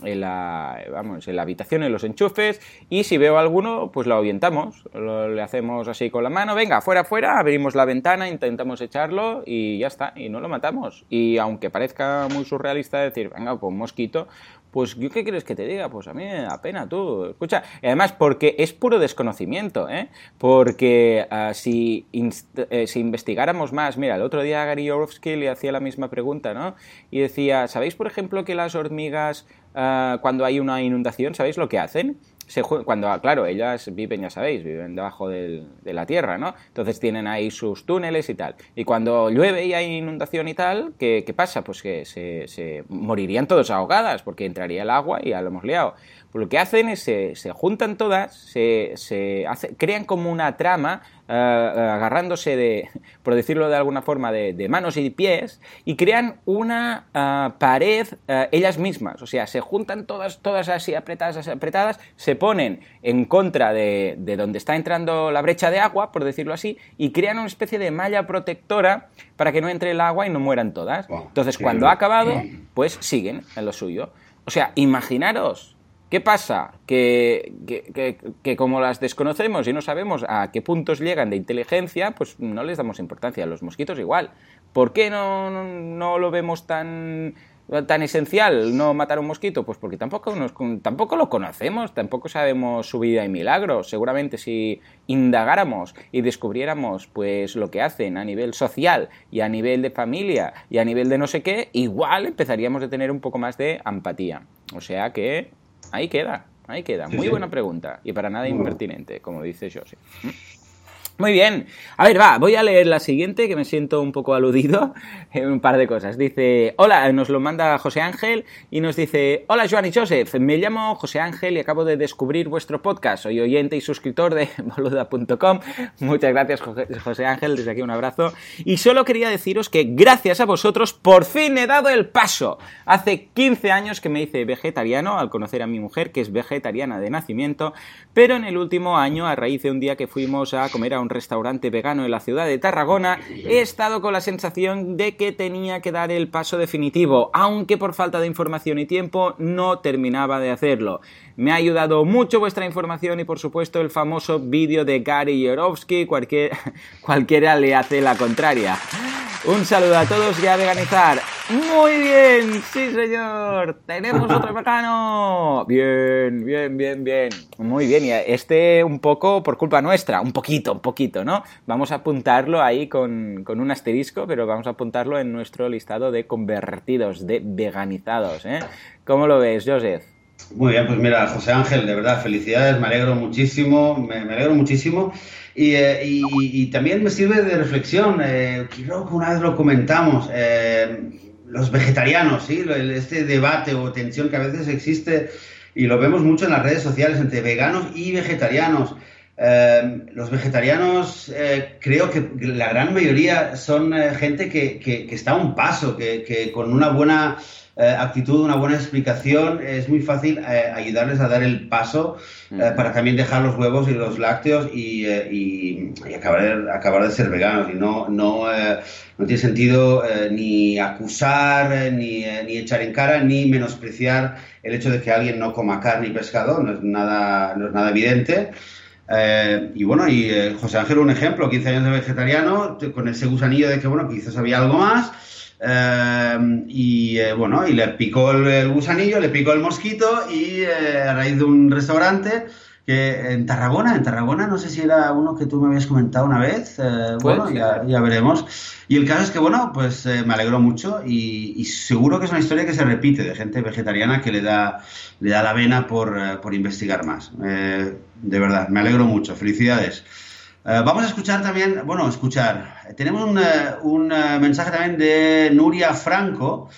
en la, vamos, en la habitación, en los enchufes, y si veo alguno, pues lo ahuyentamos, lo, le hacemos así con la mano, venga, fuera, fuera, abrimos la ventana, intentamos echarlo y ya está, y no lo matamos. Y aunque parezca muy surrealista decir, venga, pues mosquito, pues ¿yo qué quieres que te diga? Pues a mí pena, tú. Escucha, además porque es puro desconocimiento, ¿eh? Porque ah, si, eh, si investigáramos más, mira, el otro día Gary Yorovsky le hacía la misma pregunta, ¿no? Y decía, ¿sabéis, por ejemplo, que las hormigas, ah, cuando hay una inundación, ¿sabéis lo que hacen? Cuando, claro, ellas viven, ya sabéis, viven debajo de la tierra, ¿no? Entonces tienen ahí sus túneles y tal. Y cuando llueve y hay inundación y tal, ¿qué, pasa? Pues que se, se, morirían todos ahogadas, porque entraría el agua y ya lo hemos liado. Pues lo que hacen es se, se juntan todas, se, se crean como una trama eh, eh, agarrándose de, por decirlo de alguna forma, de, manos y pies y crean una eh, pared ellas mismas. O sea, se juntan todas, todas así apretadas, apretadas, se ponen en contra de, donde está entrando la brecha de agua, por decirlo así, y crean una especie de malla protectora para que no entre el agua y no mueran todas. Entonces, cuando ha acabado, pues siguen en lo suyo. O sea, imaginaros ¿Qué pasa? Que, que, como las desconocemos y no sabemos a qué puntos llegan de inteligencia, pues no les damos importancia. A los mosquitos igual. ¿Por qué no, no, lo vemos tan, tan esencial no matar a un mosquito? Pues porque tampoco, nos, tampoco lo conocemos, tampoco sabemos su vida y milagros. Seguramente si indagáramos y descubriéramos pues lo que hacen a nivel social y a nivel de familia y a nivel de no sé qué, igual empezaríamos a tener un poco más de empatía. O sea que Ahí queda, ahí queda. Muy buena pregunta y para nada impertinente, como dice José. Muy bien. A ver, va, voy a leer la siguiente, que me siento un poco aludido en un par de cosas. Dice, hola, nos lo manda José Ángel y nos dice, hola Joan y Joseph, me llamo José Ángel y acabo de descubrir vuestro podcast. Soy oyente y suscriptor de boluda.com. Muchas gracias José Ángel, desde aquí un abrazo. Y solo quería deciros que gracias a vosotros por fin he dado el paso. Hace 15 años que me hice vegetariano al conocer a mi mujer, que es vegetariana de nacimiento, pero en el último año, a raíz de un día que fuimos a comer a un restaurante vegano en la ciudad de Tarragona, he estado con la sensación de que tenía que dar el paso definitivo, aunque por falta de información y tiempo no terminaba de hacerlo. Me ha ayudado mucho vuestra información y por supuesto el famoso vídeo de Gary Yorovsky, cualquier, cualquiera le hace la contraria. Un saludo a todos y a veganizar. Muy bien, sí señor, tenemos otro vegano. Bien, bien, bien, bien. Muy bien, y este un poco por culpa nuestra, un poquito, un poquito, ¿no? Vamos a apuntarlo ahí con, con un asterisco, pero vamos a apuntarlo en nuestro listado de convertidos, de veganizados, ¿eh? ¿Cómo lo ves, Joseph? Muy bien, pues mira, José Ángel, de verdad, felicidades, me alegro muchísimo, me, alegro muchísimo. Eh, y, y, también me sirve de reflexión, eh, creo que una vez lo comentamos, eh, los vegetarianos, ¿sí? este debate o tensión que a veces existe y lo vemos mucho en las redes sociales entre veganos y vegetarianos. los vegetarianos creo que la gran mayoría son gente que, está a un paso, que con una buena eh, actitud, una buena explicación, es muy fácil eh, ayudarles a dar el paso eh, para también dejar los huevos y los lácteos y, y, acabar, acabar, de ser veganos. Y no, no, no tiene sentido ni acusar, ni, ni, echar en cara, ni menospreciar el hecho de que alguien no coma carne y pescado, no es nada, no es nada evidente. y bueno, y José Ángel, un ejemplo, 15 años de vegetariano, con ese gusanillo de que, bueno, quizás había algo más, y bueno, y le picó el, gusanillo, le picó el mosquito y a raíz de un restaurante que en Tarragona, en Tarragona, no sé si era uno que tú me habías comentado una vez, eh, bueno, ya, veremos. Y el caso es que, bueno, pues eh, me alegró mucho y, seguro que es una historia que se repite de gente vegetariana que le da, le da la vena por, eh, por investigar más. de verdad, me alegro mucho, felicidades. Vamos a escuchar también, bueno, escuchar, tenemos un, un mensaje también de Nuria Franco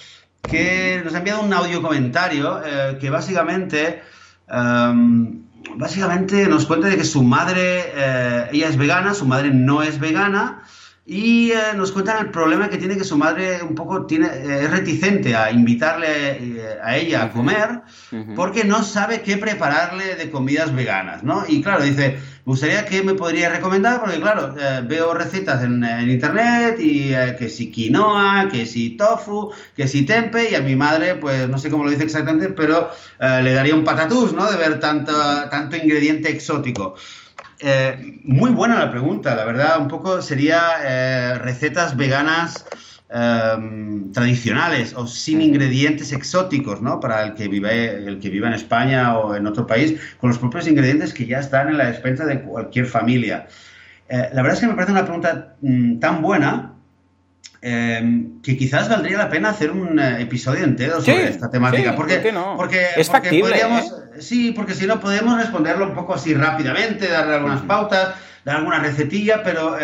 que nos ha enviado un audio comentario que básicamente... Em, básicamente nos cuenta de que su madre, eh, ella es vegana, su madre no es vegana, y eh, nos cuenta el problema que tiene que su madre un poco tiene, eh, es reticente a invitarle a ella a comer porque no sabe qué prepararle de comidas veganas, ¿no? Y claro, dice, me gustaría que me podría recomendar, porque claro, eh, veo recetas en, internet y eh, que si quinoa, que si tofu, que si tempe, y a mi madre, pues no sé cómo lo dice exactamente, pero eh, le daría un patatús, ¿no? De ver tanto, tanto ingrediente exótico. Muy buena la pregunta, la verdad, un poco sería recetas veganas Em, tradicionales o sin ingredientes exóticos, ¿no? Para el que vive el que vive en España o en otro país, con los propios ingredientes que ya están en la despensa de cualquier familia. Eh, la verdad es que me parece una pregunta mm, tan buena em, que quizás valdría la pena hacer un eh, episodio entero sobre esta temática. porque, no? porque, es factible. ¿eh? Sí, porque si no podemos responderlo un poco así rápidamente, darle algunas pautas, dar alguna recetilla, pero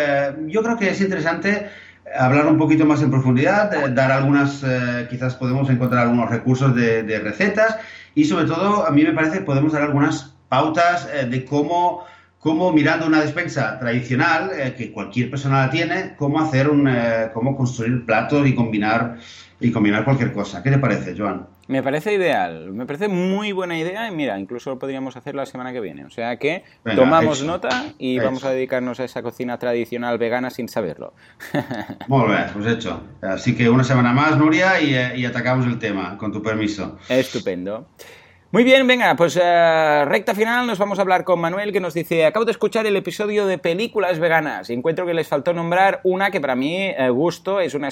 yo creo que es interesante hablar un poquito más en profundidad, eh, dar algunas, eh, quizás podemos encontrar algunos recursos de, recetas y sobre todo a mí me parece que podemos dar algunas pautas eh, de cómo, cómo mirando una despensa tradicional, que cualquier persona la tiene, cómo hacer un, cómo construir platos y combinar, y combinar cualquier cosa. ¿Qué te parece, Joan? Me parece ideal, me parece muy buena idea y mira, incluso lo podríamos hacer la semana que viene. O sea que tomamos nota y vamos a dedicarnos a esa cocina tradicional vegana sin saberlo. Muy bien, pues hecho. Así que una semana más, Nuria, y, eh, y atacamos el tema, con tu permiso. Estupendo. Muy bien, venga, pues uh, recta final nos vamos a hablar con Manuel que nos dice, acabo de escuchar el episodio de películas veganas y encuentro que les faltó nombrar una que para mí eh, gusto es una,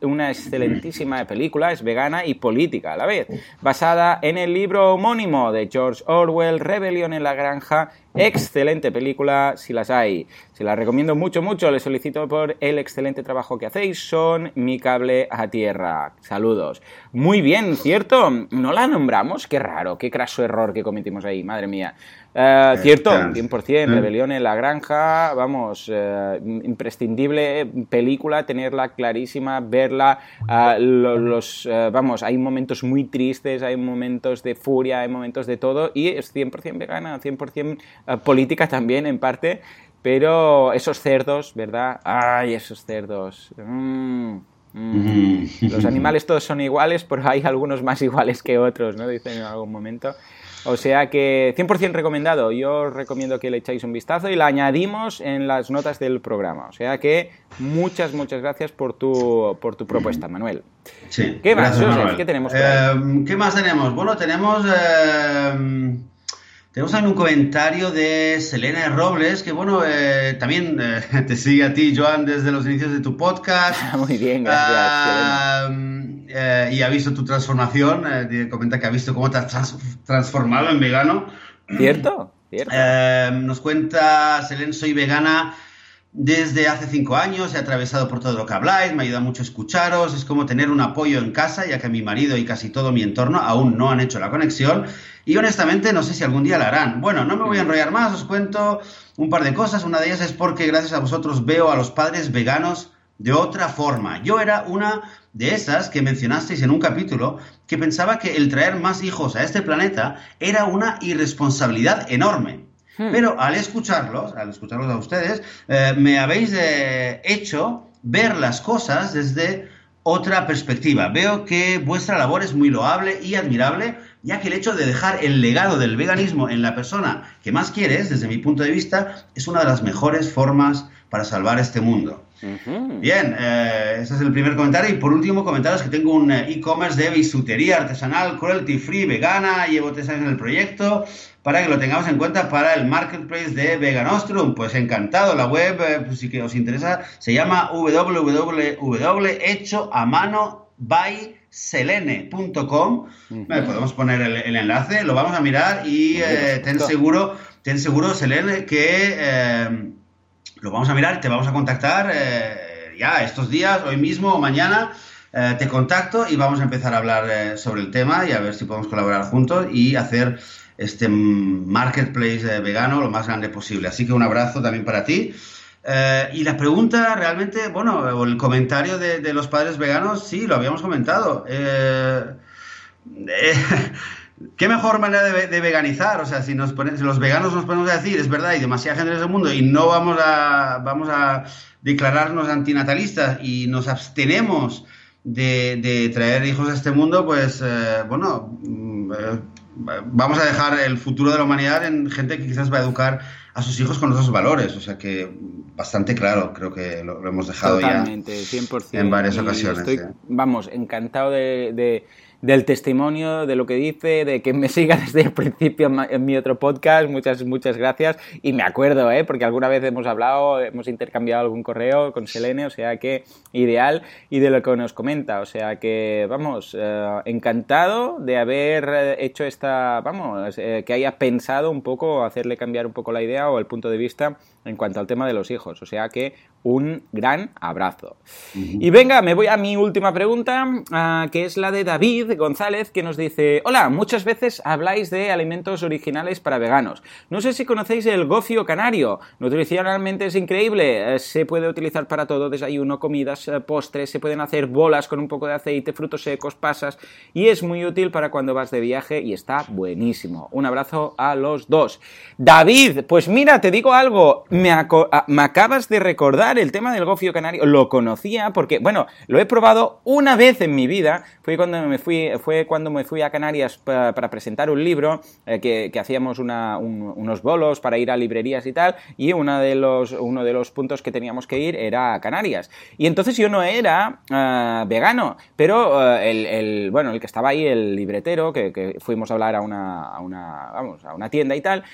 una excelentísima película, es vegana y política a la vez, basada en el libro homónimo de George Orwell, Rebelión en la Granja, excelente película si las hay. Se la recomiendo mucho, mucho. Les solicito por el excelente trabajo que hacéis. Son mi cable a tierra. Saludos. Muy bien, ¿cierto? No la nombramos. Qué raro, qué craso error que cometimos ahí. Madre mía. Eh, cierto, 100%, Rebelión en la Granja, vamos, eh, imprescindible película, tenerla clarísima, verla, eh, los, vamos, hay momentos muy tristes, hay momentos de furia, hay momentos de todo, y es 100% vegana, 100% política también en parte, pero esos cerdos, ¿verdad? Ay, esos cerdos. Mm, mm. Los animales todos son iguales, pero hay algunos más iguales que otros, ¿no? Dicen en algún momento. O sea que 100% recomendado. Yo os recomiendo que le echáis un vistazo y la añadimos en las notas del programa. O sea que muchas, muchas gracias por tu, por tu propuesta, Manuel. Sí. ¿Qué más, ¿Qué tenemos? Eh, ¿Qué más tenemos? Bueno, tenemos... Eh, tenemos también un comentario de Selena Robles, que bueno, eh, también te sigue a ti, Joan, desde los inicios de tu podcast. Muy bien, gracias. Ah, eh, y ha visto tu transformación, eh, comenta que ha visto cómo te has transformado en vegano. ¿Cierto? ¿Cierto? Eh, nos cuenta, Selene, soy vegana desde hace cinco años, he atravesado por todo lo que habláis, me ayuda mucho escucharos, es como tener un apoyo en casa, ya que mi marido y casi todo mi entorno aún no han hecho la conexión y honestamente no sé si algún día la harán. Bueno, no me voy a enrollar más, os cuento un par de cosas, una de ellas es porque gracias a vosotros veo a los padres veganos de otra forma. Yo era una de esas que mencionasteis en un capítulo que pensaba que el traer más hijos a este planeta era una irresponsabilidad enorme. Hmm. Pero al escucharlos, al escucharlos a ustedes, eh, me habéis eh, hecho ver las cosas desde otra perspectiva. Veo que vuestra labor es muy loable y admirable ya que el hecho de dejar el legado del veganismo en la persona que más quieres, desde mi punto de vista, es una de las mejores formas para salvar este mundo. Bien, eh, ese es el primer comentario. Y por último, comentaros que tengo un eh, e-commerce de bisutería artesanal, cruelty free, vegana. Llevo tres años en el proyecto para que lo tengamos en cuenta para el marketplace de Veganostrum. Pues encantado, la web, eh, pues si que os interesa, se llama www.hechoamano.com. Podemos poner el, enlace, lo vamos a mirar y ten seguro, ten seguro, Selene, que lo vamos a mirar, te vamos a contactar eh, ya estos días, hoy mismo o mañana. Eh, te contacto y vamos a empezar a hablar eh, sobre el tema y a ver si podemos colaborar juntos y hacer este marketplace vegano lo más grande posible. Así que un abrazo también para ti. y la pregunta realmente, bueno, o el comentario de, de, los padres veganos, sí, lo habíamos comentado. ¿Qué mejor manera de, veganizar? O sea, si, nos los veganos nos ponemos a decir, es verdad, hay demasiada gente en el mundo y no vamos a, vamos a declararnos antinatalistas y nos abstenemos de, traer hijos a este mundo, pues, eh, bueno, mm, eh, vamos a dejar el futuro de la humanidad en gente que quizás va a educar a sus hijos con otros valores. O sea que bastante claro, creo que lo, hemos dejado ya 100%. en varias ocasiones. Estoy, vamos, encantado de del testimonio, de lo que dice, de que me siga desde el principio en mi otro podcast. Muchas, muchas gracias. Y me acuerdo, ¿eh? porque alguna vez hemos hablado, hemos intercambiado algún correo con Selene, o sea que ideal, y de lo que nos comenta. O sea que, vamos, eh, encantado de haber hecho esta, vamos, eh, que haya pensado un poco, hacerle cambiar un poco la idea o el punto de vista en cuanto al tema de los hijos. O sea que un gran abrazo. Y venga, me voy a mi última pregunta, ah, que es la de David González, que nos dice, hola, muchas veces habláis de alimentos originales para veganos. No sé si conocéis el gofio canario. Nutricionalmente es increíble. Eh, se puede utilizar para todo, desayuno, comidas, eh, postres, se pueden hacer bolas con un poco de aceite, frutos secos, pasas, y es muy útil para cuando vas de viaje y está buenísimo. Un abrazo a los dos. David, pues mira, te digo algo, me, ah, me acabas de recordar el tema del gofio canario lo conocía porque, bueno, lo he probado una vez en mi vida. Fue cuando me fui, fue cuando me fui a Canarias para, presentar un libro, eh, que, hacíamos unos bolos para ir a librerías y tal, y una de los, uno de los puntos que teníamos que ir era a Canarias. Y entonces yo no era eh, vegano, pero eh, el, bueno, el que estaba ahí, el libretero, que, fuimos a hablar a una, vamos, a una tienda y tal,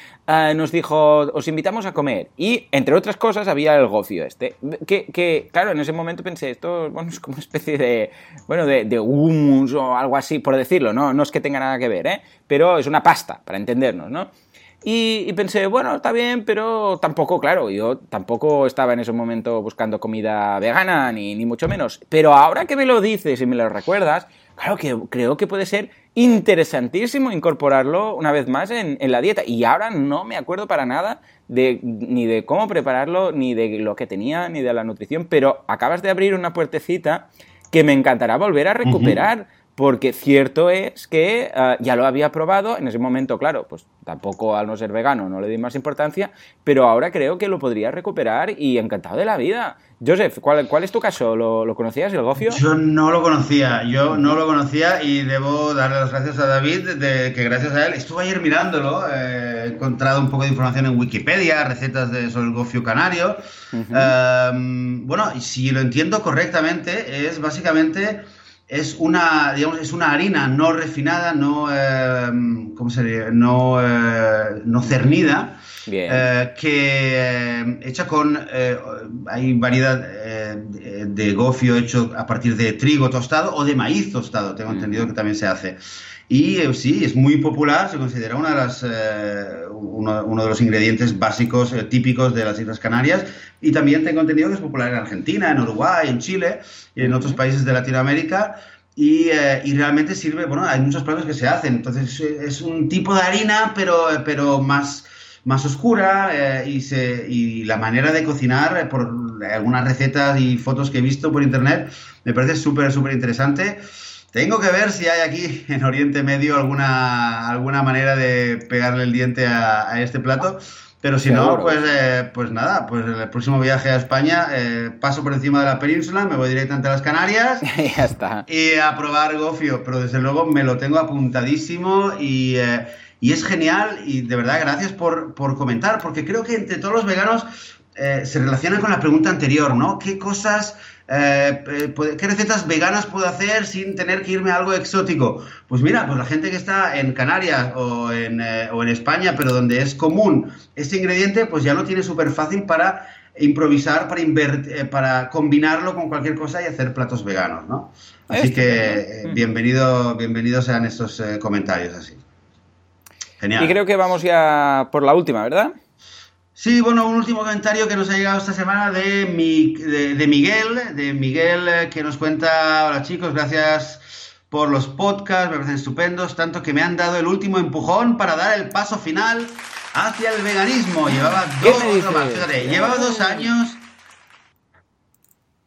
nos dijo, os invitamos a comer. Y, entre otras cosas, había el gofio este que, claro, en ese momento pensé, esto bueno, es como una especie de, bueno, de, de humus o algo así, por decirlo, ¿no? No es que tenga nada que ver, ¿eh? Pero es una pasta, para entendernos, ¿no? Y, pensé, bueno, está bien, pero tampoco, claro, yo tampoco estaba en ese momento buscando comida vegana, ni, ni mucho menos. Pero ahora que me lo dices y me lo recuerdas, claro que creo que puede ser interesantísimo incorporarlo una vez más en, en la dieta. Y ahora no me acuerdo para nada de, ni de cómo prepararlo, ni de lo que tenía, ni de la nutrición, pero acabas de abrir una puertecita que me encantará volver a recuperar. Porque cierto es que ah, ya lo había probado, en ese momento, claro, pues tampoco al no ser vegano no le di más importancia, pero ahora creo que lo podría recuperar y encantado de la vida. Joseph, ¿cuál, cuál es tu caso? ¿Lo, conocías, el gofio? Yo no lo conocía, yo no lo conocía y debo darle las gracias a David de que gracias a él estuve ayer mirándolo, eh, he encontrado un poco de información en Wikipedia, recetas de, sobre el gofio canario. Em, bueno, si lo entiendo correctamente, es básicamente es una, digamos, es una harina no refinada, no, em, ¿cómo sería? No, eh, no cernida, eh, que eh, hecha con, hay variedad de gofio hecho a partir de trigo tostado o de maíz tostado, tengo entendido que también se hace. Y sí, es muy popular, se considera una de las, uno, uno, de los ingredientes básicos típicos de las Islas Canarias. Y también tengo entendido que es popular en Argentina, en Uruguay, en Chile y en otros países de Latinoamérica. Y, eh, y, realmente sirve, bueno, hay muchos platos que se hacen, entonces es un tipo de harina, pero, pero más, más oscura eh, y, se, y la manera de cocinar, eh, por algunas recetas y fotos que he visto por internet, me parece súper, súper interesante. Tengo que ver si hay aquí en Oriente Medio alguna, alguna manera de pegarle el diente a, a este plato, Pero si no, pues, eh, pues nada, pues el próximo viaje a España eh, paso por encima de la península, me voy directamente a las Canarias. y ya está. Y a probar gofio, pero desde luego me lo tengo apuntadísimo y, eh, y es genial y de verdad gracias por, por, comentar, porque creo que entre todos los veganos se relaciona con la pregunta anterior, ¿no? ¿Qué cosas eh, eh, ¿Qué recetas veganas puedo hacer sin tener que irme a algo exótico? Pues mira, pues la gente que está en Canarias o en, eh, o en España, pero donde es común este ingrediente, pues ya lo tiene súper fácil para improvisar, para, para combinarlo con cualquier cosa y hacer platos veganos, ¿no? Así que bienvenido, bienvenidos sean estos comentarios así. Genial. Y creo que vamos ya por la última, ¿verdad? Sí, bueno, un último comentario que nos ha llegado esta semana de, de, Miguel, de Miguel eh, que nos cuenta, hola chicos, gracias por los podcasts, me parecen estupendos, tanto que me han dado el último empujón para dar el paso final hacia el veganismo. Llevaba dos, llevaba dos años.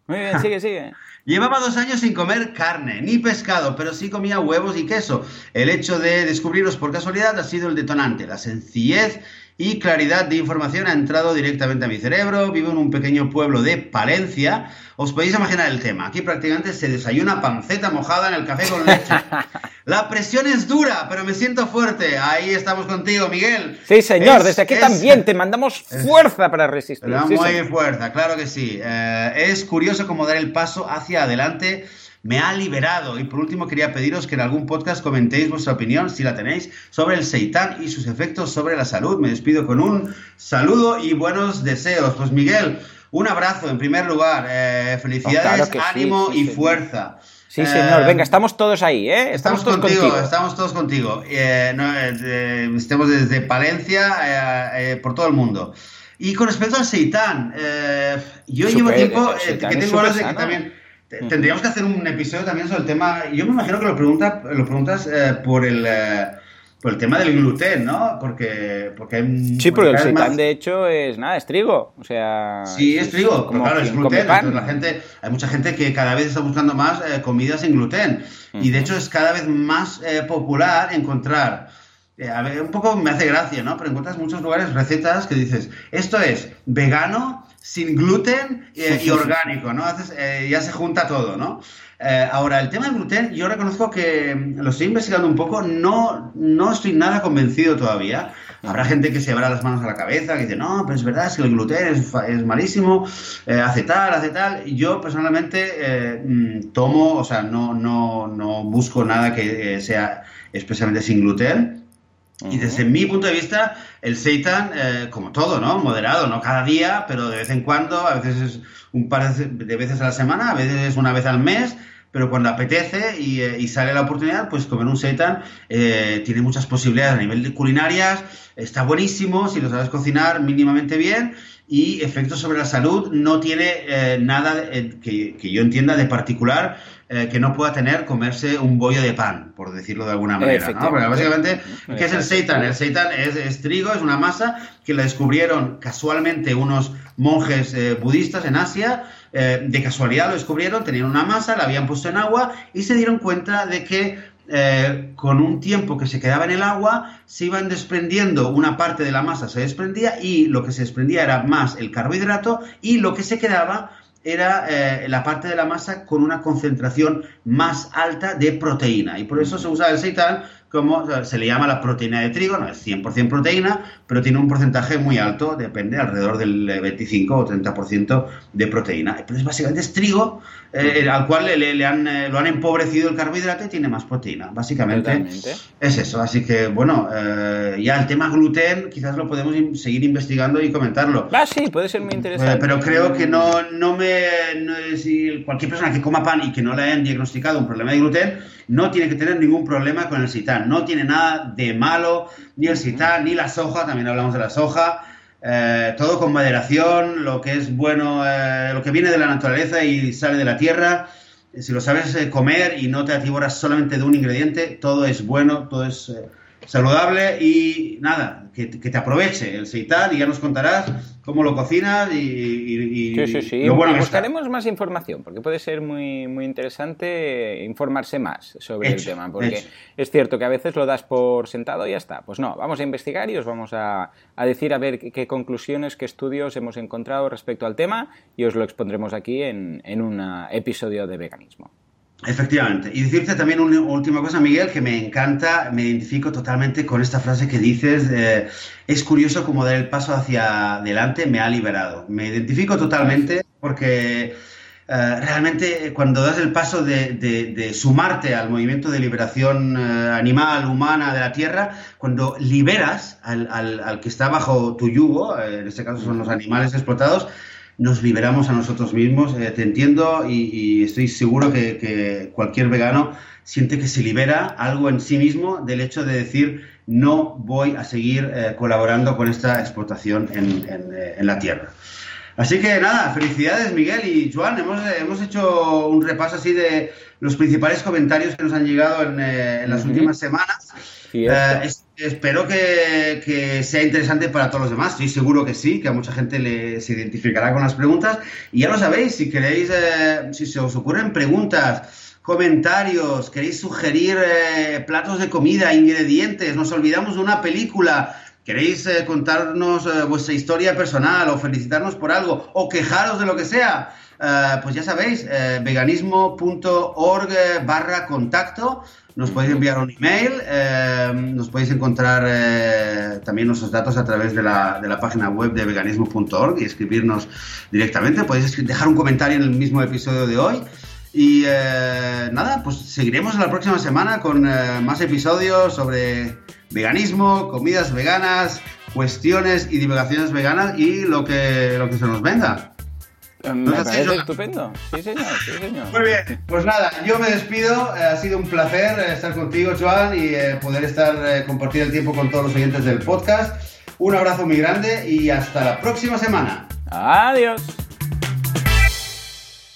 Muy bien, sigue, sigue. Llevaba dos años sin comer carne, ni pescado, pero sí comía huevos y queso. El hecho de descubrirlos por casualidad ha sido el detonante, la sencillez y claridad de información ha entrado directamente a mi cerebro. Vivo en un pequeño pueblo de Palencia. Os podéis imaginar el tema. Aquí prácticamente se desayuna panceta mojada en el café con leche. La presión es dura, pero me siento fuerte. Ahí estamos contigo, Miguel. Sí, señor. Desde aquí también te mandamos fuerza para resistir. Sí, muy fuerza, claro que sí. Eh, es curioso cómo dar el paso hacia adelante me ha liberado. Y por último quería pediros que en algún podcast comentéis vuestra opinión, si la tenéis, sobre el seitán y sus efectos sobre la salud. Me despido con un saludo y buenos deseos. Pues Miguel, un abrazo en primer lugar. Eh, felicidades, ánimo y fuerza. Sí, señor. Eh, Venga, estamos todos ahí, ¿eh? Estamos, todos contigo, Estamos todos contigo. Eh, estemos desde Palencia por todo el mundo. Y con respecto al seitán, yo llevo tiempo que tengo horas de que también Tendríamos que hacer un episodio también sobre el tema. Yo me imagino que lo, pregunta, lo preguntas eh, por el. Eh, por el tema del gluten, ¿no? Porque, porque hay, Sí, porque el seitán, de hecho, es nada, es trigo. O sea. Sí, es trigo, pero claro, es gluten. la gente, hay mucha gente que cada vez está buscando más eh, comidas sin gluten. Y de hecho es cada vez más popular encontrar. a ver, un poco me hace gracia, ¿no? Pero encuentras muchos lugares recetas que dices, esto es vegano sin gluten y, orgánico, ¿no? Eh, ya se junta todo, ¿no? Eh, ahora, el tema del gluten, yo reconozco que mm, lo estoy investigando un poco, no, no estoy nada convencido todavía. Habrá gente que se llevará las manos a la cabeza, que dice, no, pero es verdad, es que el gluten es, es malísimo, eh, hace tal, hace tal. Yo personalmente mm, tomo, o sea, no, no, no busco nada que sea especialmente sin gluten. Y desde mi punto de vista, el seitan, eh, como todo, ¿no? Moderado, no cada día, pero de vez en cuando, a veces es un par de veces a la semana, a veces es una vez al mes, pero cuando apetece y, eh, sale la oportunidad, pues comer un seitan eh, tiene muchas posibilidades a nivel de culinarias, está buenísimo si lo sabes cocinar mínimamente bien y efectos sobre la salud no tiene nada que, que, yo entienda de particular eh, que no pueda tener comerse un bollo de pan, por decirlo de alguna manera. ¿no? Porque básicamente, ¿qué es el seitan? El seitan es, trigo, es una masa que la descubrieron casualmente unos monjes eh, budistas en Asia. Eh, de casualidad lo descubrieron, tenían una masa, la habían puesto en agua y se dieron cuenta de que con un tiempo que se quedaba en el agua, se iban desprendiendo, una parte de la masa se desprendía y lo que se desprendía era más el carbohidrato y lo que se quedaba era eh, la parte de la masa con una concentración más alta de proteína. Y por eso se usa el seitan como se le llama la proteína de trigo, no es 100% proteína, pero tiene un porcentaje muy alto, depende, alrededor del 25 o 30% de proteína. Entonces, básicamente es trigo eh, al cual le, han, eh, lo han empobrecido el carbohidrato y tiene más proteína. Básicamente es eso. Así que, bueno, eh, ya el tema gluten quizás lo podemos seguir investigando y comentarlo. Ah, sí, puede ser muy interesante. pero creo que no, no me... si cualquier persona que coma pan y que no le hayan diagnosticado un problema de gluten, no tiene que tener ningún problema con el sitán. No tiene nada de malo, ni el sitán, ni la soja, también hablamos de la soja. Eh, todo con moderación, lo que es bueno, eh, lo que viene de la naturaleza y sale de la tierra. Si lo sabes eh, comer y no te atiboras solamente de un ingrediente, todo es bueno, todo es saludable y nada, que, te aproveche el seitan y ya nos contarás cómo lo cocinas y, sí, sí, sí. buscaremos más información porque puede ser muy, muy interesante informarse más sobre el tema porque es cierto que a veces lo das por sentado y ya está. Pues no, vamos a investigar y os vamos a, decir a ver qué, conclusiones, qué estudios hemos encontrado respecto al tema y os lo expondremos aquí en, en un episodio de veganismo. Efectivamente. Y decirte también una última cosa, Miguel, que me encanta, me identifico totalmente con esta frase que dices, es curioso cómo dar el paso hacia adelante me ha liberado. Me identifico totalmente porque eh, realmente cuando das el paso de, sumarte al movimiento de liberación eh, animal, humana de la Tierra, cuando liberas al, al, que está bajo tu yugo, eh, en este caso son los animales explotados, nos liberamos a nosotros mismos. Eh, te entiendo y, estoy seguro que, cualquier vegano siente que se libera algo en sí mismo del hecho de decir no voy a seguir eh, colaborando con esta explotación eh, en, la tierra. Así que nada, felicidades Miguel y Joan. Hemos, hemos hecho un repaso así de los principales comentarios que nos han llegado en, las últimas semanas. Espero que, sea interesante para todos los demás. Estoy seguro que sí, que a mucha gente se identificará con las preguntas. Y ya lo sabéis, si queréis, eh, si se os ocurren preguntas, comentarios, queréis sugerir eh, platos de comida, ingredientes, nos olvidamos de una película, queréis eh, contarnos vuestra historia personal o felicitarnos por algo o quejaros de lo que sea, pues ya sabéis, veganismo.org barra contacto nos podéis enviar un email, eh, nos podéis encontrar eh, también nuestros datos a través de la, de la página web de veganismo.org y escribirnos directamente. Podéis dejar un comentario en el mismo episodio de hoy. Y eh, nada, pues seguiremos la próxima semana con más episodios sobre veganismo, comidas veganas, cuestiones y divulgaciones veganas y lo que, lo que se nos venga. Me parece estupendo. Sí, señor, sí, señor. Muy bien, pues nada, yo me despido. Eh, ha sido un placer eh, estar contigo, Joan, y eh, poder estar compartir el tiempo con todos los oyentes del podcast. Un abrazo muy grande y hasta la próxima semana. Adiós.